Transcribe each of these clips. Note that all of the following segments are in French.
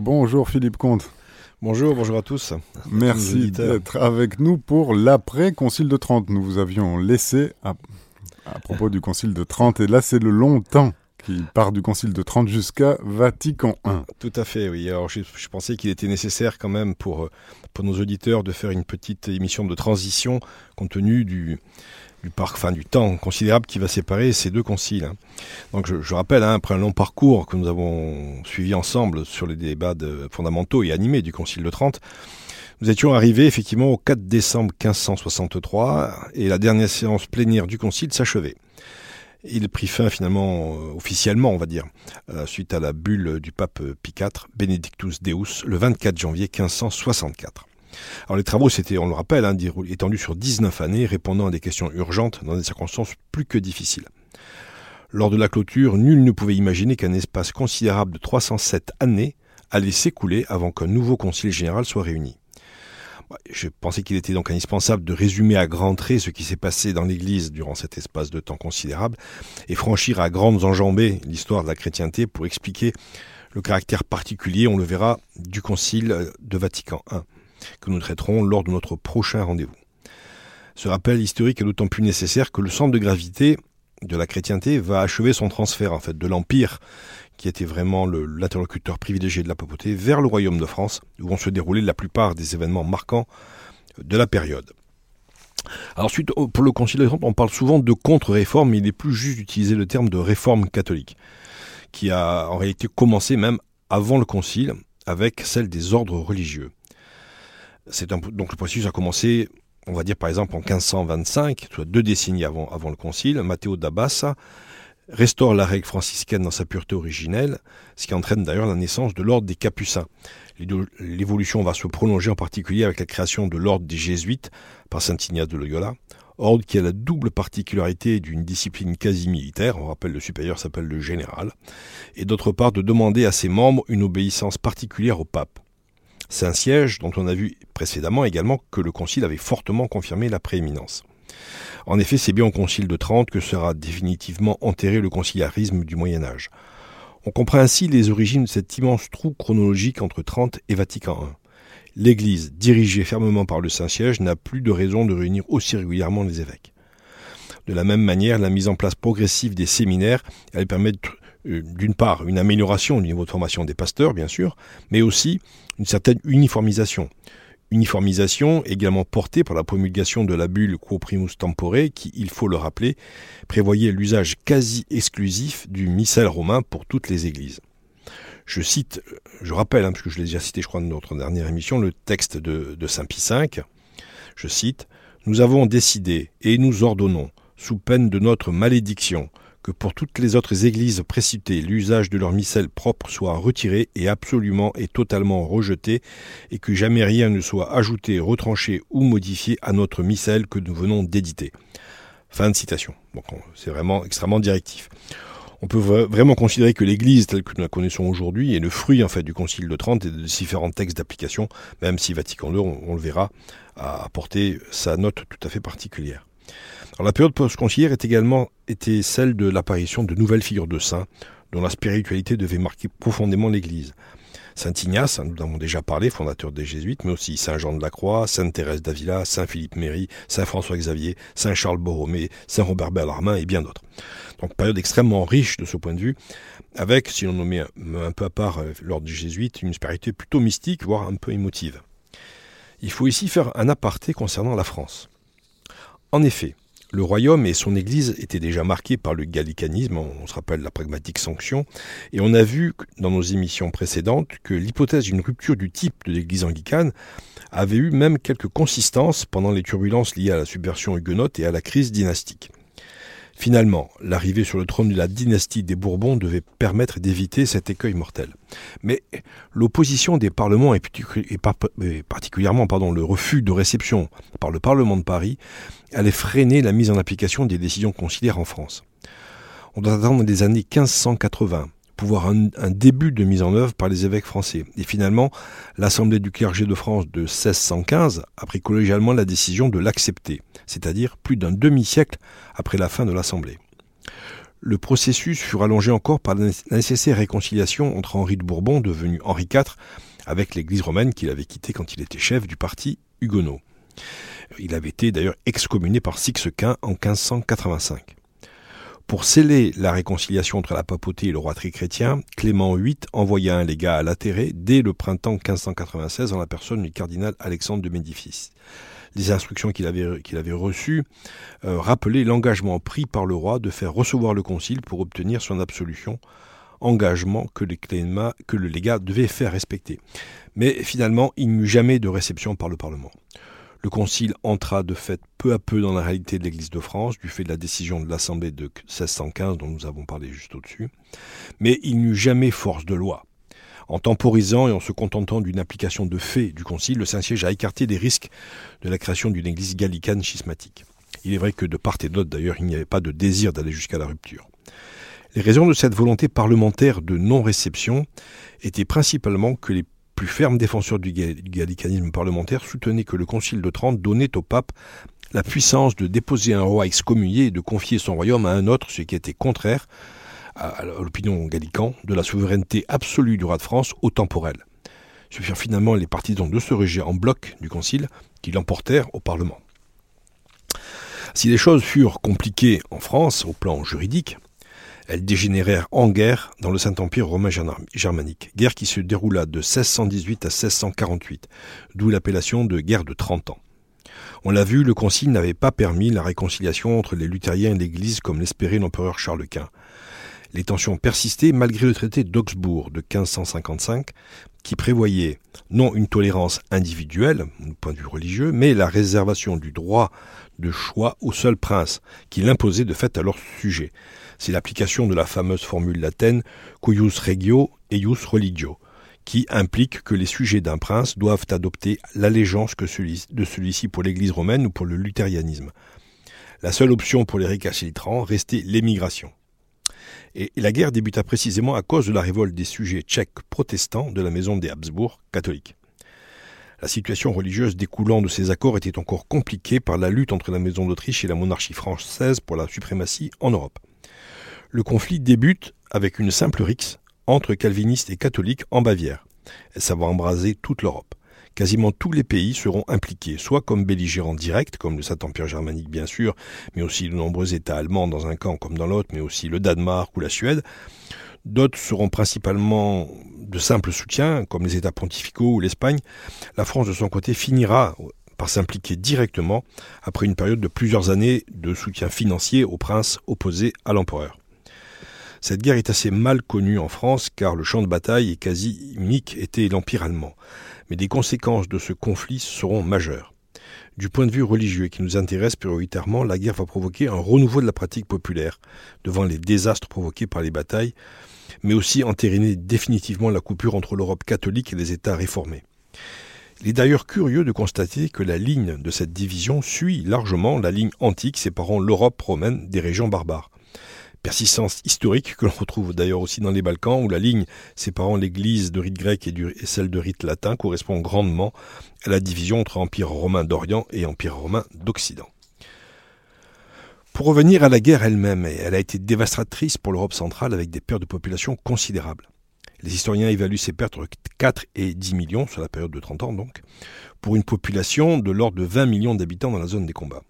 Bonjour Philippe Comte. Bonjour, bonjour à tous. Merci d'être avec nous pour l'après-concile de Trente. Nous vous avions laissé à, propos du concile de Trente, et là c'est le long temps qui part du concile de Trente jusqu'à Vatican I. Tout à fait, oui. Alors je, pensais qu'il était nécessaire quand même pour, euh, pour nos auditeurs de faire une petite émission de transition compte tenu du, du, enfin, du temps considérable qui va séparer ces deux conciles. Donc je, rappelle, hein, après un long parcours que nous avons suivi ensemble sur les débats fondamentaux et animés du concile de Trente, nous étions arrivés effectivement au 4 décembre 1563 et la dernière séance plénière du concile s'achevait. Il prit fin finalement euh, officiellement, on va dire, euh, suite à la bulle du pape Pie IV, Benedictus Deus, le 24 janvier 1564. Alors les travaux s'étaient, on le rappelle, hein, étendus sur 19 années, répondant à des questions urgentes dans des circonstances plus que difficiles. Lors de la clôture, nul ne pouvait imaginer qu'un espace considérable de 307 années allait s'écouler avant qu'un nouveau concile général soit réuni. Je pensais qu'il était donc indispensable de résumer à grands traits ce qui s'est passé dans l'Église durant cet espace de temps considérable et franchir à grandes enjambées l'histoire de la chrétienté pour expliquer le caractère particulier, on le verra, du Concile de Vatican I que nous traiterons lors de notre prochain rendez-vous. Ce rappel historique est d'autant plus nécessaire que le centre de gravité de la chrétienté va achever son transfert en fait de l'empire qui était vraiment l'interlocuteur privilégié de la papauté vers le royaume de France où vont se dérouler la plupart des événements marquants de la période. Alors ensuite, pour le Concile de on parle souvent de contre-réforme, mais il est plus juste d'utiliser le terme de réforme catholique, qui a en réalité commencé même avant le Concile, avec celle des ordres religieux. Donc le processus a commencé, on va dire par exemple en 1525, soit deux décennies avant, avant le concile. Matteo d'Abassa restaure la règle franciscaine dans sa pureté originelle, ce qui entraîne d'ailleurs la naissance de l'ordre des Capucins. L'évolution va se prolonger en particulier avec la création de l'ordre des Jésuites par saint Ignace de Loyola, ordre qui a la double particularité d'une discipline quasi militaire, on rappelle le supérieur s'appelle le général, et d'autre part de demander à ses membres une obéissance particulière au pape. C'est un siège dont on a vu précédemment également que le Concile avait fortement confirmé la prééminence. En effet, c'est bien au Concile de Trente que sera définitivement enterré le conciliarisme du Moyen Âge. On comprend ainsi les origines de cet immense trou chronologique entre Trente et Vatican I. L'Église, dirigée fermement par le Saint-Siège, n'a plus de raison de réunir aussi régulièrement les évêques. De la même manière, la mise en place progressive des séminaires elle permet euh, d'une part une amélioration au niveau de formation des pasteurs, bien sûr, mais aussi une certaine uniformisation. Uniformisation également portée par la promulgation de la bulle Quo Primus Tempore, qui, il faut le rappeler, prévoyait l'usage quasi exclusif du missel romain pour toutes les églises. Je cite, je rappelle, hein, parce que je l'ai déjà cité, je crois, dans notre dernière émission, le texte de, de Saint Pie V. Je cite Nous avons décidé et nous ordonnons, sous peine de notre malédiction, que pour toutes les autres églises précitées, l'usage de leur missel propre soit retiré et absolument et totalement rejeté, et que jamais rien ne soit ajouté, retranché ou modifié à notre missel que nous venons d'éditer. Fin de citation. c'est vraiment extrêmement directif. On peut vraiment considérer que l'Église telle que nous la connaissons aujourd'hui est le fruit en fait du Concile de Trente et de différents textes d'application, même si Vatican II, on, le verra, a apporté sa note tout à fait particulière la période post-conciliaire est également été celle de l'apparition de nouvelles figures de saints dont la spiritualité devait marquer profondément l'Église. Saint Ignace, hein, nous en avons déjà parlé, fondateur des Jésuites, mais aussi Saint Jean de la Croix, Sainte Thérèse d'Avila, Saint Philippe Méry, Saint François Xavier, Saint Charles Borromée, Saint Robert Bellarmin et bien d'autres. Donc période extrêmement riche de ce point de vue, avec, si l'on nommait un, peu à part euh, l'ordre des Jésuites, une spiritualité plutôt mystique, voire un peu émotive. Il faut ici faire un aparté concernant la France. En effet, le royaume et son Église étaient déjà marqués par le gallicanisme, on se rappelle la pragmatique sanction, et on a vu dans nos émissions précédentes que l'hypothèse d'une rupture du type de l'Église anglicane avait eu même quelques consistances pendant les turbulences liées à la subversion huguenote et à la crise dynastique. Finalement, l'arrivée sur le trône de la dynastie des Bourbons devait permettre d'éviter cet écueil mortel. Mais l'opposition des parlements et particulièrement pardon, le refus de réception par le Parlement de Paris allait freiner la mise en application des décisions conciliaires en France. On doit attendre des années 1580 pour voir un, début de mise en œuvre par les évêques français. Et finalement, l'Assemblée du clergé de France de 1615 a pris collégialement la décision de l'accepter, c'est-à-dire plus d'un demi-siècle après la fin de l'Assemblée. le processus fut rallongé encore par la nécessaire réconciliation entre Henri de Bourbon, devenu Henri IV, avec l'Église romaine qu'il avait quittée quand il était chef du parti huguenot. Il avait été d'ailleurs excommunié par Sixquin en 1585. Pour sceller la réconciliation entre la papauté et le roi chrétien, Clément VIII envoya un légat à Latéré dès le printemps 1596 en la personne du cardinal Alexandre de Médicis. Les instructions qu'il avait, reçues euh, rappelaient l'engagement pris par le roi de faire recevoir le concile pour obtenir son absolution, engagement que le légat devait faire respecter. Mais finalement, il n'y eut jamais de réception par le Parlement. Le Concile entra de fait peu à peu dans la réalité de l'Église de France, du fait de la décision de l'Assemblée de 1615 dont nous avons parlé juste au-dessus, mais il n'eut jamais force de loi. En temporisant et en se contentant d'une application de fait du Concile, le Saint-Siège a écarté des risques de la création d'une Église gallicane schismatique. Il est vrai que de part et d'autre, d'ailleurs, il n'y avait pas de désir d'aller jusqu'à la rupture. Les raisons de cette volonté parlementaire de non-réception étaient principalement que les plus ferme défenseur du gallicanisme parlementaire, soutenait que le Concile de Trente donnait au pape la puissance de déposer un roi excommunié et de confier son royaume à un autre, ce qui était contraire à l'opinion gallican de la souveraineté absolue du roi de France au temporel. Ce furent finalement les partisans de ce rejet en bloc du Concile qui l'emportèrent au Parlement. Si les choses furent compliquées en France au plan juridique, elles dégénérèrent en guerre dans le Saint-Empire romain germanique, guerre qui se déroula de 1618 à 1648, d'où l'appellation de guerre de 30 ans. On l'a vu, le Concile n'avait pas permis la réconciliation entre les luthériens et l'Église comme l'espérait l'empereur Charles Quint. Les tensions persistaient malgré le traité d'Augsbourg de 1555, qui prévoyait non une tolérance individuelle, du point de vue religieux, mais la réservation du droit de choix au seul prince, qui l'imposait de fait à leur sujet, c'est l'application de la fameuse formule latine cuius regio eius religio, qui implique que les sujets d'un prince doivent adopter l'allégeance de celui-ci pour l'Église romaine ou pour le luthérianisme. La seule option pour les récalcitrants restait l'émigration. Et la guerre débuta précisément à cause de la révolte des sujets tchèques protestants de la maison des Habsbourg catholiques. La situation religieuse découlant de ces accords était encore compliquée par la lutte entre la maison d'Autriche et la monarchie française pour la suprématie en Europe. Le conflit débute avec une simple rixe entre calvinistes et catholiques en Bavière. ça va embraser toute l'Europe. Quasiment tous les pays seront impliqués, soit comme belligérants directs, comme le Saint-Empire germanique bien sûr, mais aussi de nombreux États allemands dans un camp comme dans l'autre, mais aussi le Danemark ou la Suède. D'autres seront principalement de simples soutiens, comme les États pontificaux ou l'Espagne. La France, de son côté, finira par s'impliquer directement après une période de plusieurs années de soutien financier aux princes opposés à l'empereur. Cette guerre est assez mal connue en France car le champ de bataille est quasi unique était l'Empire allemand. Mais les conséquences de ce conflit seront majeures. Du point de vue religieux qui nous intéresse prioritairement, la guerre va provoquer un renouveau de la pratique populaire devant les désastres provoqués par les batailles, mais aussi entériner définitivement la coupure entre l'Europe catholique et les États réformés. Il est d'ailleurs curieux de constater que la ligne de cette division suit largement la ligne antique séparant l'Europe romaine des régions barbares persistance historique que l'on retrouve d'ailleurs aussi dans les Balkans, où la ligne séparant l'église de rite grec et, celle de rite latin correspond grandement à la division entre Empire romain d'Orient et Empire romain d'Occident. Pour revenir à la guerre elle-même, elle a été dévastatrice pour l'Europe centrale avec des pertes de population considérables. Les historiens évaluent ces pertes entre 4 et 10 millions, sur la période de 30 ans donc, pour une population de l'ordre de 20 millions d'habitants dans la zone des combats.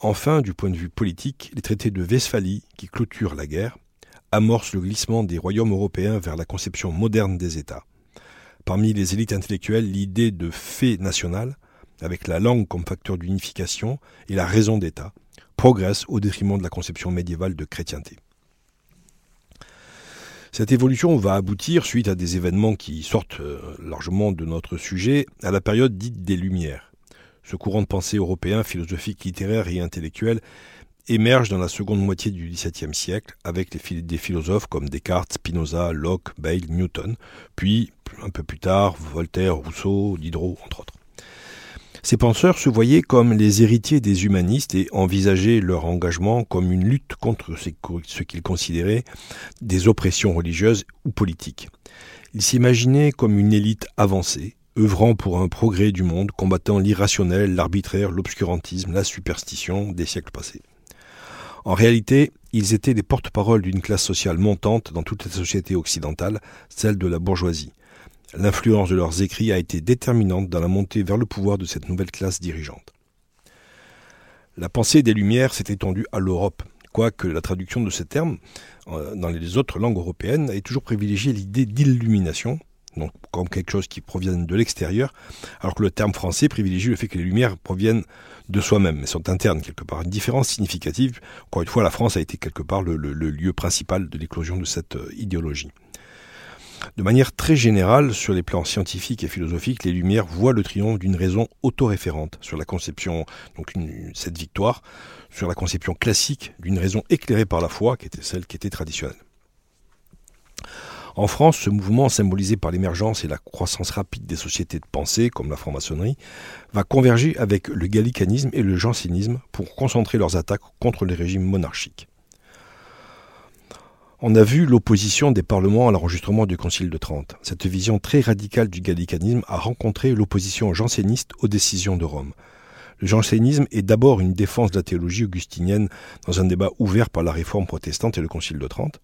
Enfin, du point de vue politique, les traités de Westphalie, qui clôturent la guerre, amorcent le glissement des royaumes européens vers la conception moderne des États. Parmi les élites intellectuelles, l'idée de fait national, avec la langue comme facteur d'unification et la raison d'État, progresse au détriment de la conception médiévale de chrétienté. Cette évolution va aboutir, suite à des événements qui sortent euh, largement de notre sujet, à la période dite des Lumières, ce courant de pensée européen, philosophique, littéraire et intellectuel émerge dans la seconde moitié du XVIIe siècle avec des philosophes comme Descartes, Spinoza, Locke, Bale, Newton, puis un peu plus tard Voltaire, Rousseau, Diderot, entre autres. Ces penseurs se voyaient comme les héritiers des humanistes et envisageaient leur engagement comme une lutte contre ce qu'ils considéraient des oppressions religieuses ou politiques. Ils s'imaginaient comme une élite avancée, œuvrant pour un progrès du monde, combattant l'irrationnel, l'arbitraire, l'obscurantisme, la superstition des siècles passés. En réalité, Ils étaient les porte-parole d'une classe sociale montante dans toute la société occidentale, celle de la bourgeoisie. L'influence de leurs écrits a été déterminante dans la montée vers le pouvoir de cette nouvelle classe dirigeante. La pensée des Lumières s'est étendue à l'Europe, quoique la traduction de ce terme euh, dans les autres langues européennes ait toujours privilégié l'idée d'illumination, donc comme quelque chose qui provient de l'extérieur, alors que le terme français privilégie le fait que les lumières proviennent de soi-même, mais sont internes quelque part. Une différence significative, encore une fois, la France a été quelque part le, lieu principal de l'éclosion de cette euh, idéologie. De manière très générale, sur les plans scientifiques et philosophiques, les Lumières voient le triomphe d'une raison autoréférente sur la conception, donc cette victoire, sur la conception classique d'une raison éclairée par la foi, qui était celle qui était traditionnelle. En France, ce mouvement, symbolisé par l'émergence et la croissance rapide des sociétés de pensée, comme la franc-maçonnerie, va converger avec le gallicanisme et le jansénisme pour concentrer leurs attaques contre les régimes monarchiques. On a vu l'opposition des parlements à l'enregistrement du Concile de Trente. Cette vision très radicale du gallicanisme a rencontré l'opposition janséniste aux décisions de Rome. Le jansénisme est d'abord une défense de la théologie augustinienne dans un débat ouvert par la réforme protestante et le Concile de Trente,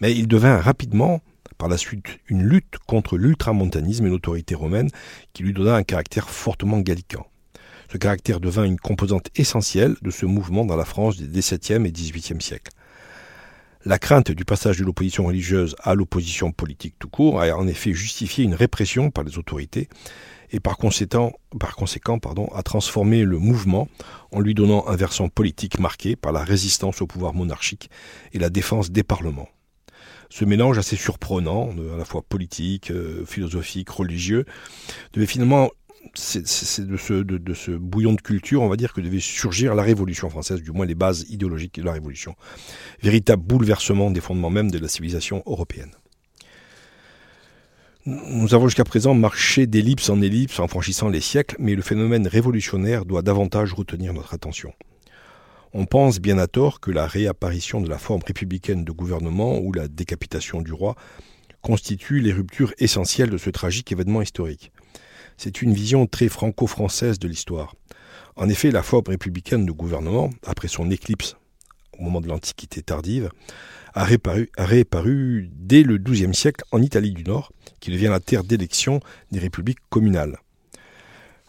mais il devint rapidement, par la suite, une lutte contre l'ultramontanisme et l'autorité romaine qui lui donna un caractère fortement gallican. Ce caractère devint une composante essentielle de ce mouvement dans la France des XVIIe et XVIIIe siècles. La crainte du passage de l'opposition religieuse à l'opposition politique tout court a en effet justifié une répression par les autorités et par conséquent, par conséquent pardon, a transformé le mouvement en lui donnant un versant politique marqué par la résistance au pouvoir monarchique et la défense des parlements. Ce mélange assez surprenant, à la fois politique, euh, philosophique, religieux, devait finalement c'est de ce, de, ce, bouillon de culture, on va dire, que devait surgir la Révolution française, du moins les bases idéologiques de la Révolution. Véritable bouleversement des fondements même de la civilisation européenne. Nous avons jusqu'à présent marché d'ellipse en ellipse en franchissant les siècles, mais le phénomène révolutionnaire doit davantage retenir notre attention. On pense bien à tort que la réapparition de la forme républicaine de gouvernement ou la décapitation du roi constituent les ruptures essentielles de ce tragique événement historique. C'est une vision très franco-française de l'histoire. En effet, la forme républicaine de gouvernement, après son éclipse au moment de l'Antiquité tardive, a réapparu, dès le XIIe siècle en Italie du Nord, qui devient la terre d'élection des républiques communales.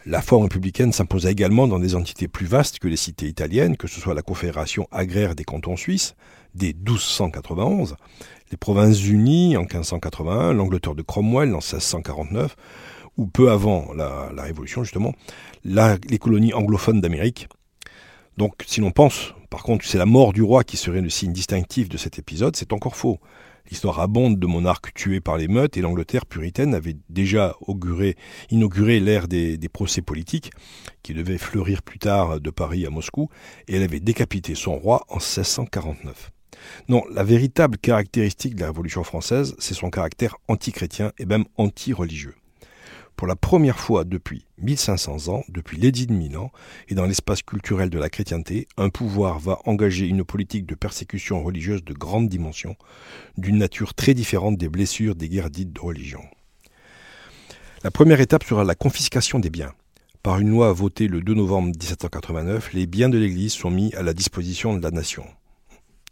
La forme républicaine s'imposa également dans des entités plus vastes que les cités italiennes, que ce soit la Confédération agraire des cantons suisses, dès 1291, les Provinces-Unies en 1581, l'Angleterre de Cromwell en 1649, ou peu avant la, Révolution justement, les colonies anglophones d'Amérique. Donc si l'on pense, par contre, c'est la mort du roi qui serait le signe distinctif de cet épisode, c'est encore faux. L'histoire abonde de monarques tués par les meutes et l'Angleterre puritaine avait déjà auguré, inauguré l'ère des, des, procès politiques qui devaient fleurir plus tard de Paris à Moscou et elle avait décapité son roi en 1649. Non, la véritable caractéristique de la Révolution française, c'est son caractère antichrétien et même anti-religieux. Pour la première fois depuis 1500 ans, depuis l'édit de Milan, et dans l'espace culturel de la chrétienté, un pouvoir va engager une politique de persécution religieuse de grande dimension, d'une nature très différente des blessures des guerres dites de religion. La première étape sera la confiscation des biens. Par une loi votée le 2 novembre 1789, les biens de l'Église sont mis à la disposition de la nation.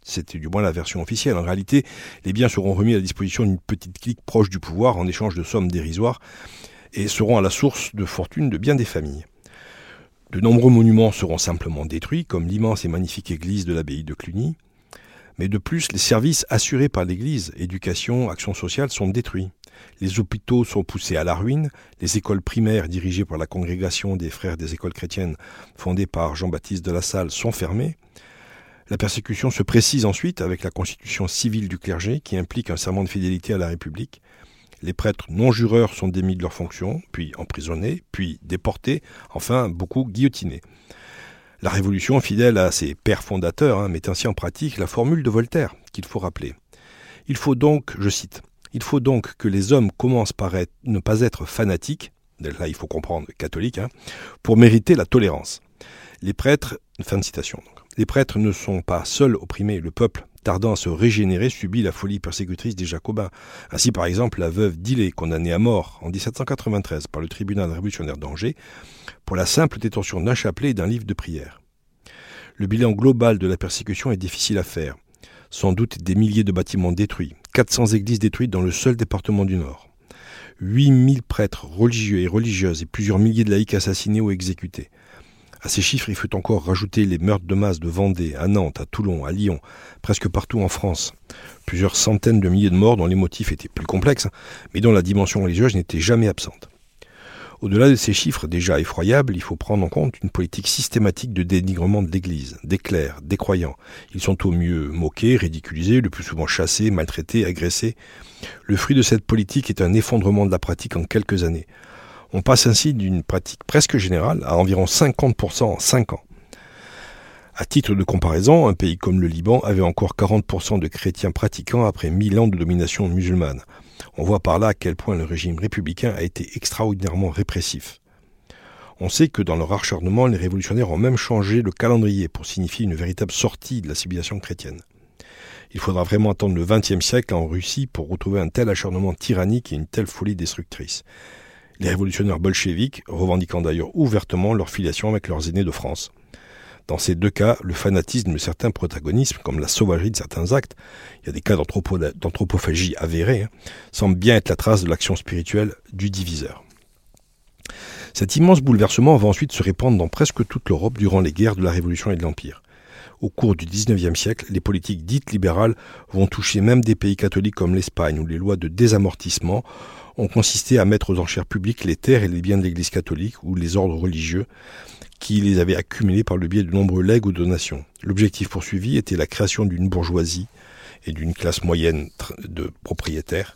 C'était du moins la version officielle. En réalité, les biens seront remis à la disposition d'une petite clique proche du pouvoir en échange de sommes dérisoires et seront à la source de fortune de bien des familles. De nombreux monuments seront simplement détruits, comme l'immense et magnifique église de l'abbaye de Cluny, mais de plus, les services assurés par l'Église, éducation, action sociale, sont détruits. Les hôpitaux sont poussés à la ruine, les écoles primaires dirigées par la congrégation des frères des écoles chrétiennes fondée par Jean-Baptiste de la Salle sont fermées. La persécution se précise ensuite avec la constitution civile du clergé qui implique un serment de fidélité à la République, les prêtres non-jureurs sont démis de leurs fonctions, puis emprisonnés, puis déportés, enfin beaucoup guillotinés. La Révolution, fidèle à ses pères fondateurs, hein, met ainsi en pratique la formule de Voltaire, qu'il faut rappeler. Il faut donc, je cite, il faut donc que les hommes commencent par ne pas être fanatiques, là il faut comprendre catholiques, hein, pour mériter la tolérance. Les prêtres, fin de citation. les prêtres ne sont pas seuls opprimés, le peuple tardant à se régénérer, subit la folie persécutrice des Jacobins. Ainsi, par exemple, la veuve d'Illet, condamnée à mort en 1793 par le tribunal révolutionnaire d'Angers pour la simple détention d'un chapelet et d'un livre de prière. Le bilan global de la persécution est difficile à faire. Sans doute des milliers de bâtiments détruits, 400 églises détruites dans le seul département du Nord. 8000 prêtres religieux et religieuses et plusieurs milliers de laïcs assassinés ou exécutés. À ces chiffres, il faut encore rajouter les meurtres de masse de Vendée, à Nantes, à Toulon, à Lyon, presque partout en France. Plusieurs centaines de milliers de morts dont les motifs étaient plus complexes, mais dont la dimension religieuse n'était jamais absente. Au-delà de ces chiffres déjà effroyables, il faut prendre en compte une politique systématique de dénigrement de l'Église, des clercs, des croyants. Ils sont au mieux moqués, ridiculisés, le plus souvent chassés, maltraités, agressés. Le fruit de cette politique est un effondrement de la pratique en quelques années. On passe ainsi d'une pratique presque générale à environ 50% en 5 ans. À titre de comparaison, un pays comme le Liban avait encore 40% de chrétiens pratiquants après 1000 ans de domination musulmane. On voit par là à quel point le régime républicain a été extraordinairement répressif. On sait que dans leur acharnement, les révolutionnaires ont même changé le calendrier pour signifier une véritable sortie de la civilisation chrétienne. Il faudra vraiment attendre le XXe siècle en Russie pour retrouver un tel acharnement tyrannique et une telle folie destructrice. Les révolutionnaires bolcheviques revendiquant d'ailleurs ouvertement leur filiation avec leurs aînés de France. Dans ces deux cas, le fanatisme de certains protagonismes, comme la sauvagerie de certains actes, il y a des cas d'anthropophagie avérés, hein, semble bien être la trace de l'action spirituelle du diviseur. Cet immense bouleversement va ensuite se répandre dans presque toute l'Europe durant les guerres de la Révolution et de l'Empire. Au cours du XIXe siècle, les politiques dites libérales vont toucher même des pays catholiques comme l'Espagne, où les lois de désamortissement ont consisté à mettre aux enchères publiques les terres et les biens de l'Église catholique ou les ordres religieux, qui les avaient accumulés par le biais de nombreux legs ou donations. L'objectif poursuivi était la création d'une bourgeoisie et d'une classe moyenne de propriétaires.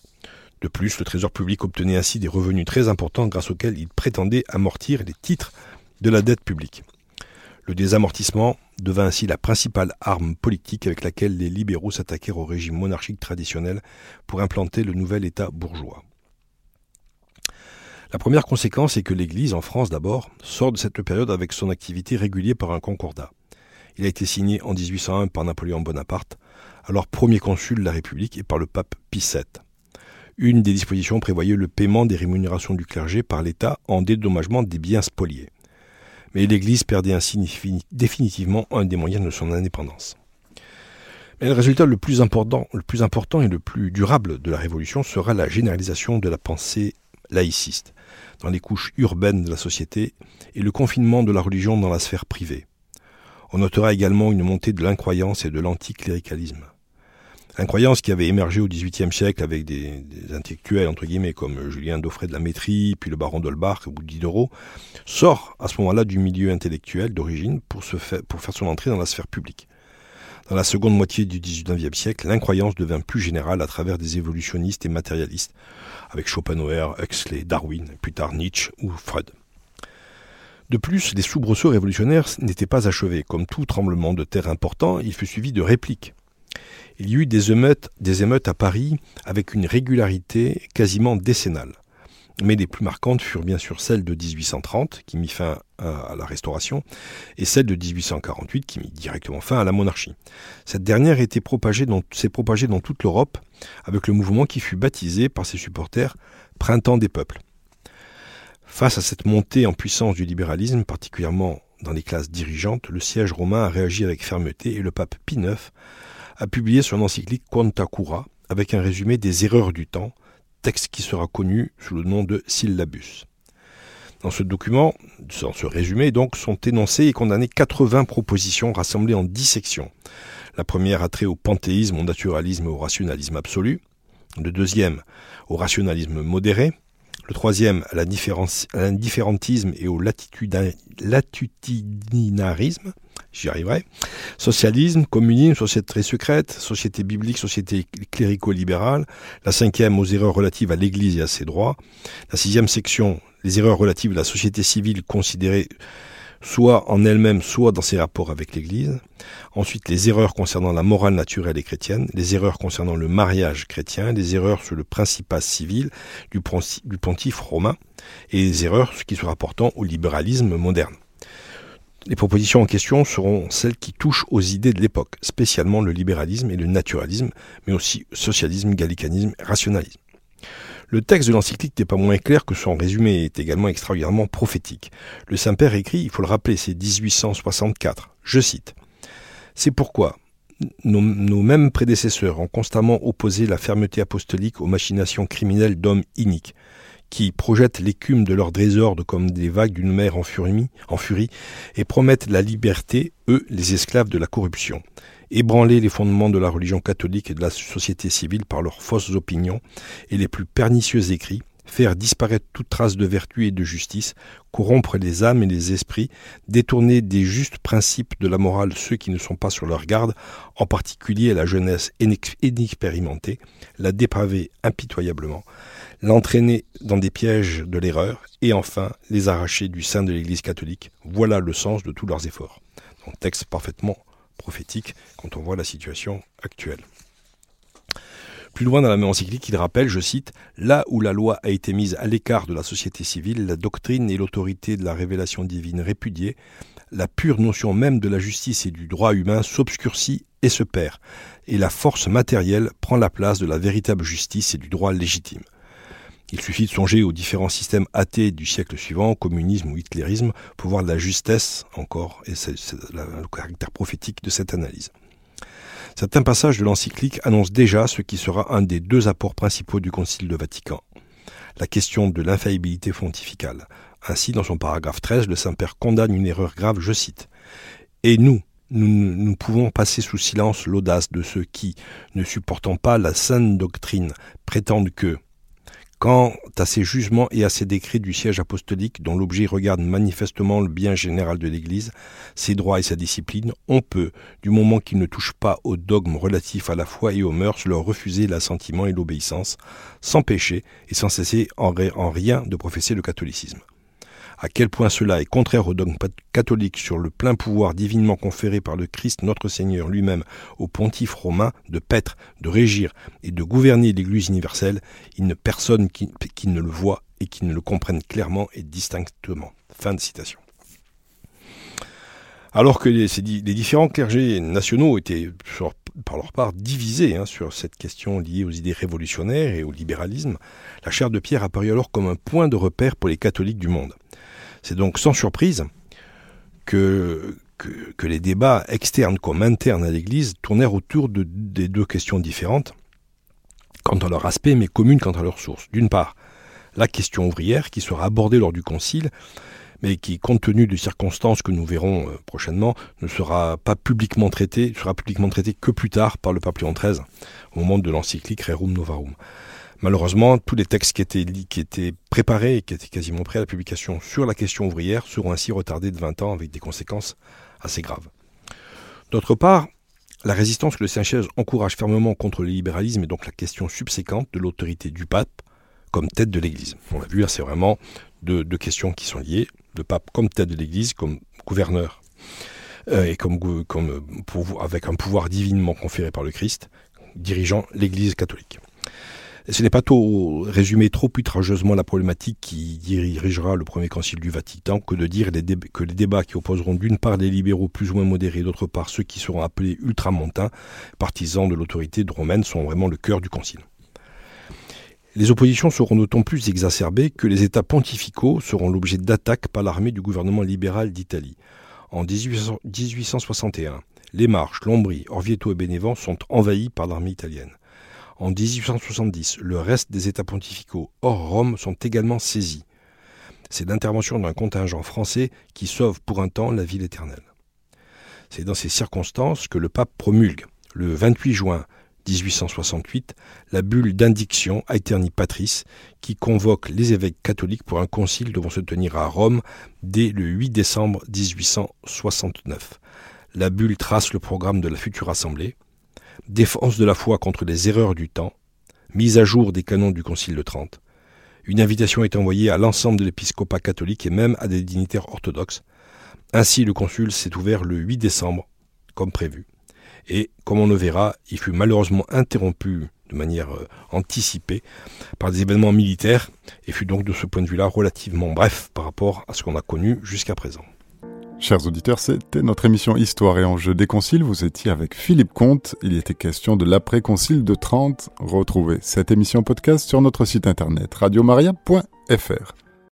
De plus, le Trésor public obtenait ainsi des revenus très importants grâce auxquels il prétendait amortir les titres de la dette publique. Le désamortissement devint ainsi la principale arme politique avec laquelle les libéraux s'attaquèrent au régime monarchique traditionnel pour implanter le nouvel État bourgeois. La première conséquence est que l'Église, en France d'abord, sort de cette période avec son activité régulée par un concordat. Il a été signé en 1801 par Napoléon Bonaparte, alors premier consul de la République, et par le pape Pie VII. Une des dispositions prévoyait le paiement des rémunérations du clergé par l'État en dédommagement des biens spoliés. Mais l'Église perdait ainsi définitivement un des moyens de son indépendance. Mais le résultat le plus important, le plus important et le plus durable de la Révolution sera la généralisation de la pensée laïciste dans les couches urbaines de la société et le confinement de la religion dans la sphère privée. On notera également une montée de l'incroyance et de l'anticléricalisme. L'incroyance qui avait émergé au XVIIIe siècle avec des, intellectuels, entre guillemets, comme Julien Dauphray de la Métrie, puis le baron d'Holbach ou Diderot, sort à ce moment-là du milieu intellectuel d'origine pour, pour faire son entrée dans la sphère publique. Dans la seconde moitié du XIXe siècle, l'incroyance devint plus générale à travers des évolutionnistes et matérialistes, avec Schopenhauer, Huxley, Darwin, plus tard Nietzsche ou Freud. De plus, les soubresauts révolutionnaires n'étaient pas achevés. Comme tout tremblement de terre important, il fut suivi de répliques. Il y eut des émeutes, des émeutes à Paris avec une régularité quasiment décennale mais les plus marquantes furent bien sûr celles de 1830, qui mit fin à la Restauration, et celle de 1848, qui mit directement fin à la monarchie. Cette dernière s'est propagée dans, propagée dans toute l'Europe, avec le mouvement qui fut baptisé par ses supporters Printemps des peuples. Face à cette montée en puissance du libéralisme, particulièrement dans les classes dirigeantes, le siège romain a réagi avec fermeté et le pape Pie IX a publié son encyclique Quanta Cura avec un résumé des erreurs du temps, texte qui sera connu sous le nom de syllabus. Dans ce document, dans ce résumé, donc, sont énoncées et condamnées 80 propositions rassemblées en 10 sections. La première a trait au panthéisme, au naturalisme et au rationalisme absolu. Le deuxième, au rationalisme modéré. Le troisième, à l'indifférentisme et au latitudinarisme j'y arriverai. Socialisme, communisme, société très secrète, société biblique, société clérico-libérale. La cinquième, aux erreurs relatives à l'Église et à ses droits. La sixième section, les erreurs relatives à la société civile considérée soit en elle-même, soit dans ses rapports avec l'Église. Ensuite, les erreurs concernant la morale naturelle et chrétienne, les erreurs concernant le mariage chrétien, les erreurs sur le principat civil du, pontife romain, et les erreurs qui se rapportant au libéralisme moderne. Les propositions en question seront celles qui touchent aux idées de l'époque, spécialement le libéralisme et le naturalisme, mais aussi socialisme, gallicanisme, rationalisme. Le texte de l'encyclique n'est pas moins clair que son résumé est également extraordinairement prophétique. Le Saint-Père écrit, il faut le rappeler, c'est 1864. Je cite. C'est pourquoi nos, mêmes prédécesseurs ont constamment opposé la fermeté apostolique aux machinations criminelles d'hommes iniques, qui projettent l'écume de leur désordre comme des vagues d'une mer en furie, en furie et promettent la liberté, eux, les esclaves de la corruption. Ébranler les fondements de la religion catholique et de la société civile par leurs fausses opinions et les plus pernicieux écrits, faire disparaître toute trace de vertu et de justice, corrompre les âmes et les esprits, détourner des justes principes de la morale ceux qui ne sont pas sur leur garde, en particulier la jeunesse inexpérimentée, la dépraver impitoyablement, l'entraîner dans des pièges de l'erreur, et enfin les arracher du sein de l'Église catholique. Voilà le sens de tous leurs efforts. Texte parfaitement prophétique quand on voit la situation actuelle. Plus loin dans la même encyclique, il rappelle, je cite, Là où la loi a été mise à l'écart de la société civile, la doctrine et l'autorité de la révélation divine répudiée, la pure notion même de la justice et du droit humain s'obscurcit et se perd, et la force matérielle prend la place de la véritable justice et du droit légitime. Il suffit de songer aux différents systèmes athées du siècle suivant, communisme ou hitlérisme, pour voir la justesse encore et le caractère prophétique de cette analyse. Certains passages de l'encyclique annoncent déjà ce qui sera un des deux apports principaux du Concile de Vatican, la question de l'infaillibilité pontificale. Ainsi, dans son paragraphe 13, le Saint-Père condamne une erreur grave, je cite. Et nous, nous, nous pouvons passer sous silence l'audace de ceux qui, ne supportant pas la sainte doctrine, prétendent que, Quant à ces jugements et à ces décrets du siège apostolique dont l'objet regarde manifestement le bien général de l'Église, ses droits et sa discipline, on peut, du moment qu'ils ne touchent pas aux dogmes relatifs à la foi et aux mœurs, leur refuser l'assentiment et l'obéissance, sans péché et sans cesser en rien de professer le catholicisme à quel point cela est contraire au dogme catholique sur le plein pouvoir divinement conféré par le Christ notre Seigneur lui-même au pontife romain de paître, de régir et de gouverner l'Église universelle, il ne personne qui, ne le voit et qui ne le comprenne clairement et distinctement. Fin de citation. Alors que les, différents clergés nationaux étaient par leur part divisés hein, sur cette question liée aux idées révolutionnaires et au libéralisme, la chaire de Pierre apparut alors comme un point de repère pour les catholiques du monde. C'est donc sans surprise que, les débats externes comme internes à l'Église tournèrent autour de, des deux questions différentes quant à leur aspect, mais communes quant à leur source. D'une part, la question ouvrière qui sera abordée lors du Concile, mais qui, compte tenu des circonstances que nous verrons euh, prochainement, ne sera pas publiquement traitée, sera publiquement traitée que plus tard par le pape Léon XIII, au moment de l'encyclique Rerum Novarum. Malheureusement, tous les textes qui étaient, préparés et qui étaient quasiment prêts à la publication sur la question ouvrière seront ainsi retardés de 20 ans avec des conséquences assez graves. D'autre part, la résistance que le Saint-Chaise encourage fermement contre le libéralisme est donc la question subséquente de l'autorité du pape comme tête de l'Église. On l'a vu, c'est vraiment deux, questions qui sont liées. Le pape comme tête de l'Église, comme gouverneur, euh, et comme, avec un pouvoir divinement conféré par le Christ, dirigeant l'Église catholique ce n'est pas trop résumer trop outrageusement la problématique qui dirigera le premier concile du Vatican que de dire que les débats qui opposeront d'une part les libéraux plus ou moins modérés, d'autre part ceux qui seront appelés ultramontains, partisans de l'autorité romaine, sont vraiment le cœur du concile. Les oppositions seront d'autant plus exacerbées que les États pontificaux seront l'objet d'attaques par l'armée du gouvernement libéral d'Italie. En 1861, les Marches, Lombrie, Orvieto et Bénévent sont envahis par l'armée italienne. En 1870, le reste des États pontificaux hors Rome sont également saisis. C'est l'intervention d'un contingent français qui sauve pour un temps la ville éternelle. C'est dans ces circonstances que le pape promulgue, le 28 juin 1868, la bulle d'indiction Aeterni Patris, qui convoque les évêques catholiques pour un concile devant se tenir à Rome dès le 8 décembre 1869. La bulle trace le programme de la future assemblée défense de la foi contre les erreurs du temps, mise à jour des canons du Concile de Trente. Une invitation est envoyée à l'ensemble de l'épiscopat catholique et même à des dignitaires orthodoxes. Ainsi, le concile s'est ouvert le 8 décembre, comme prévu. Et, comme on le verra, il fut malheureusement interrompu de manière euh, anticipée par des événements militaires et fut donc de ce point de vue-là relativement bref par rapport à ce qu'on a connu jusqu'à présent. Chers auditeurs, c'était notre émission Histoire et Enjeux des Conciles. Vous étiez avec Philippe Comte. Il était question de l'après-concile de Trente. Retrouvez cette émission podcast sur notre site internet radiomaria.fr.